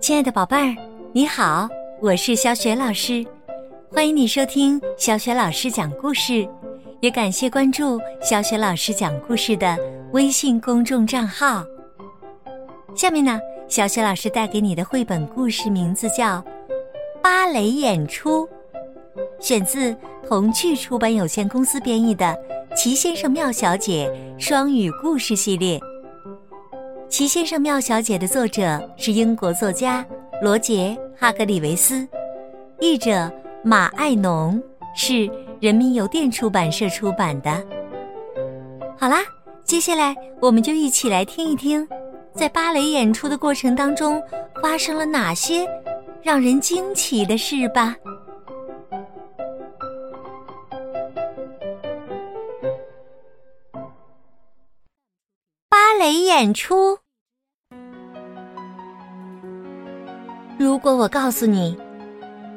亲爱的宝贝儿，你好，我是小雪老师，欢迎你收听小雪老师讲故事，也感谢关注小雪老师讲故事的微信公众账号。下面呢，小雪老师带给你的绘本故事名字叫《芭蕾演出》，选自童趣出版有限公司编译的《齐先生妙小姐》双语故事系列。《齐先生妙小姐》的作者是英国作家罗杰·哈格里维斯，译者马爱农，是人民邮电出版社出版的。好啦，接下来我们就一起来听一听，在芭蕾演出的过程当中发生了哪些让人惊奇的事吧。芭蕾演出。如果我告诉你，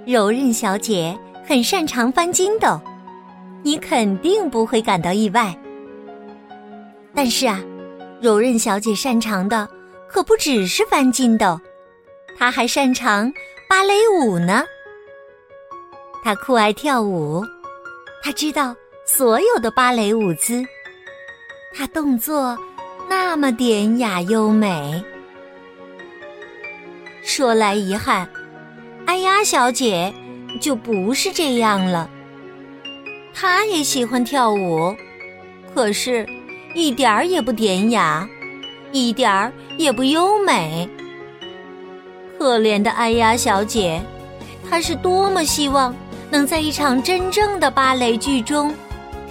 柔韧小姐很擅长翻筋斗，你肯定不会感到意外。但是啊，柔韧小姐擅长的可不只是翻筋斗，她还擅长芭蕾舞呢。她酷爱跳舞，她知道所有的芭蕾舞姿，她动作那么典雅优美。说来遗憾，哎呀，小姐就不是这样了。她也喜欢跳舞，可是，一点儿也不典雅，一点儿也不优美。可怜的哎呀，小姐，她是多么希望能在一场真正的芭蕾剧中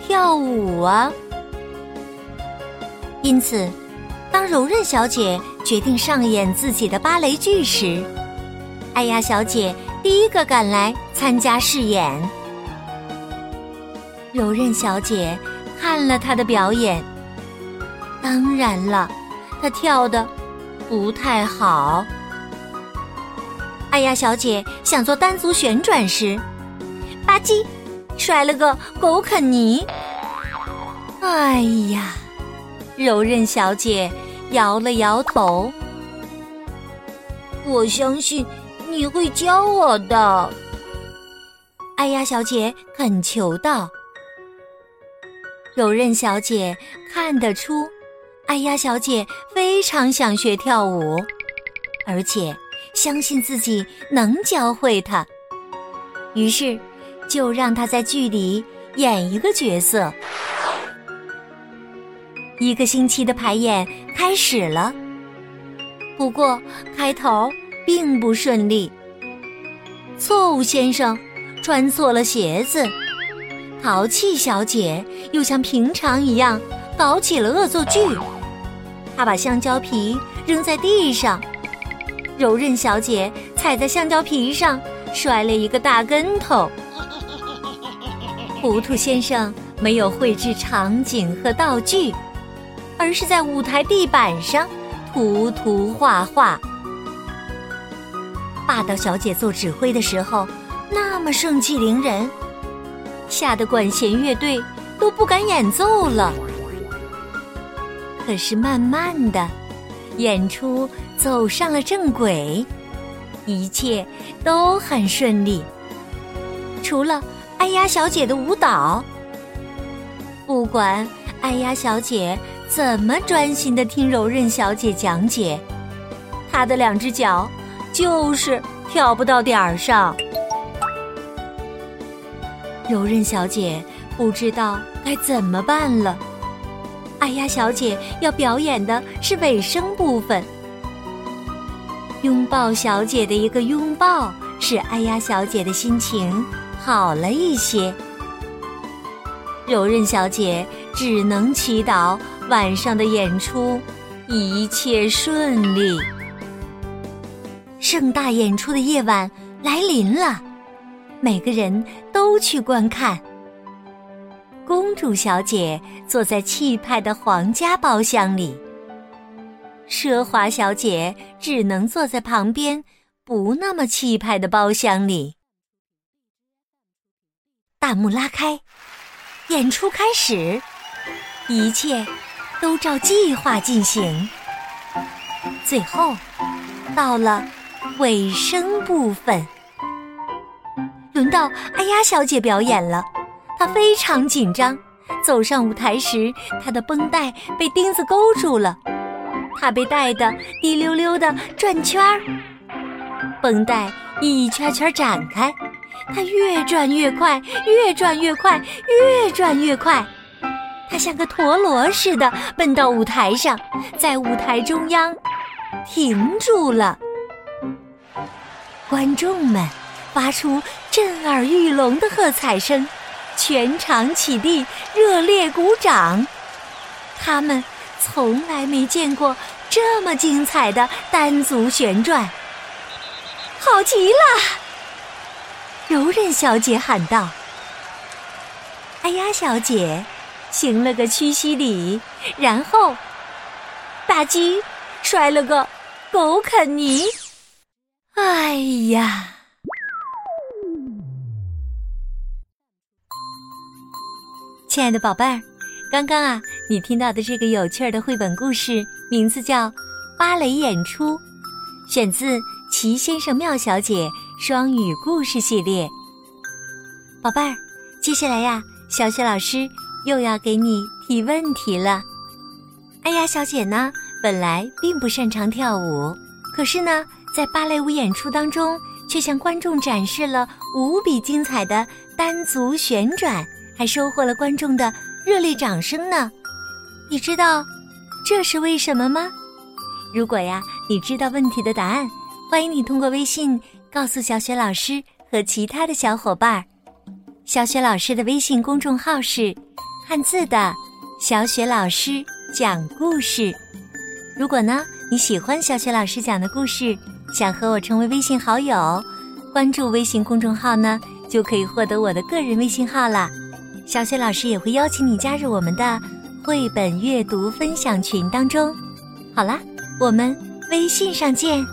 跳舞啊！因此。当柔韧小姐决定上演自己的芭蕾剧时，艾雅小姐第一个赶来参加试演。柔韧小姐看了她的表演，当然了，她跳的不太好。艾雅小姐想做单足旋转时，吧唧，摔了个狗啃泥。哎呀，柔韧小姐。摇了摇头，我相信你会教我的。哎呀，小姐恳求道。柔韧小姐看得出，哎呀，小姐非常想学跳舞，而且相信自己能教会她。于是，就让她在剧里演一个角色。一个星期的排演开始了，不过开头并不顺利。错误先生穿错了鞋子，淘气小姐又像平常一样搞起了恶作剧。她把香蕉皮扔在地上，柔韧小姐踩在香蕉皮上摔了一个大跟头。糊涂先生没有绘制场景和道具。而是在舞台地板上涂涂画画。霸道小姐做指挥的时候，那么盛气凌人，吓得管弦乐队都不敢演奏了。可是慢慢的，演出走上了正轨，一切都很顺利，除了哎呀小姐的舞蹈。不管哎呀小姐。怎么专心的听柔韧小姐讲解？她的两只脚就是跳不到点儿上。柔韧小姐不知道该怎么办了。哎呀，小姐要表演的是尾声部分。拥抱小姐的一个拥抱，使哎呀小姐的心情好了一些。柔韧小姐只能祈祷。晚上的演出一切顺利。盛大演出的夜晚来临了，每个人都去观看。公主小姐坐在气派的皇家包厢里，奢华小姐只能坐在旁边不那么气派的包厢里。大幕拉开，演出开始，一切。都照计划进行。最后，到了尾声部分，轮到哎呀小姐表演了。她非常紧张，走上舞台时，她的绷带被钉子勾住了，她被带得滴溜溜的转圈儿。绷带一圈圈展开，她越转越快，越转越快，越转越快。他像个陀螺似的奔到舞台上，在舞台中央停住了。观众们发出震耳欲聋的喝彩声，全场起立，热烈鼓掌。他们从来没见过这么精彩的单足旋转，好极了！柔韧小姐喊道：“哎呀，小姐！”行了个屈膝礼，然后大鸡摔了个狗啃泥。哎呀！亲爱的宝贝儿，刚刚啊，你听到的这个有趣的绘本故事，名字叫《芭蕾演出》，选自《齐先生妙小姐》双语故事系列。宝贝儿，接下来呀，小雪老师。又要给你提问题了。哎呀，小姐呢，本来并不擅长跳舞，可是呢，在芭蕾舞演出当中，却向观众展示了无比精彩的单足旋转，还收获了观众的热烈掌声呢。你知道这是为什么吗？如果呀，你知道问题的答案，欢迎你通过微信告诉小雪老师和其他的小伙伴儿。小雪老师的微信公众号是。汉字的小雪老师讲故事。如果呢你喜欢小雪老师讲的故事，想和我成为微信好友，关注微信公众号呢，就可以获得我的个人微信号了。小雪老师也会邀请你加入我们的绘本阅读分享群当中。好啦，我们微信上见。